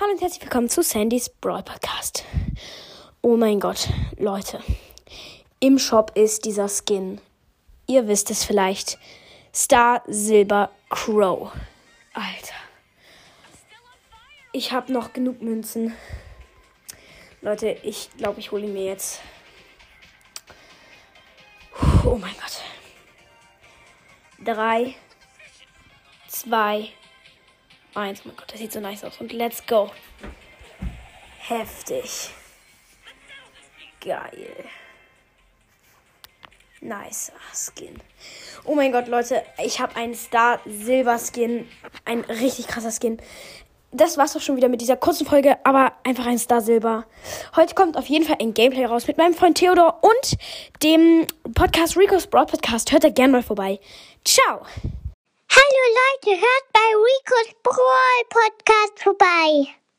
Hallo und herzlich willkommen zu Sandys Brawl Podcast. Oh mein Gott, Leute. Im Shop ist dieser Skin. Ihr wisst es vielleicht. Star Silber Crow. Alter. Ich habe noch genug Münzen. Leute, ich glaube, ich hole ihn mir jetzt. Oh mein Gott. Drei, zwei, eins. Oh mein Gott, das sieht so nice aus. Und let's go. Heftig. Geil. Nice Skin. Oh mein Gott, Leute, ich habe einen Star Silber Skin. Ein richtig krasser Skin. Das war's doch schon wieder mit dieser kurzen Folge, aber einfach ein Star Silber. Heute kommt auf jeden Fall ein Gameplay raus mit meinem Freund Theodor und dem Podcast Rico's Broad Podcast. Hört da gerne mal vorbei. Ciao! Hallo Leute, hört bei Rico's Brawl Podcast vorbei.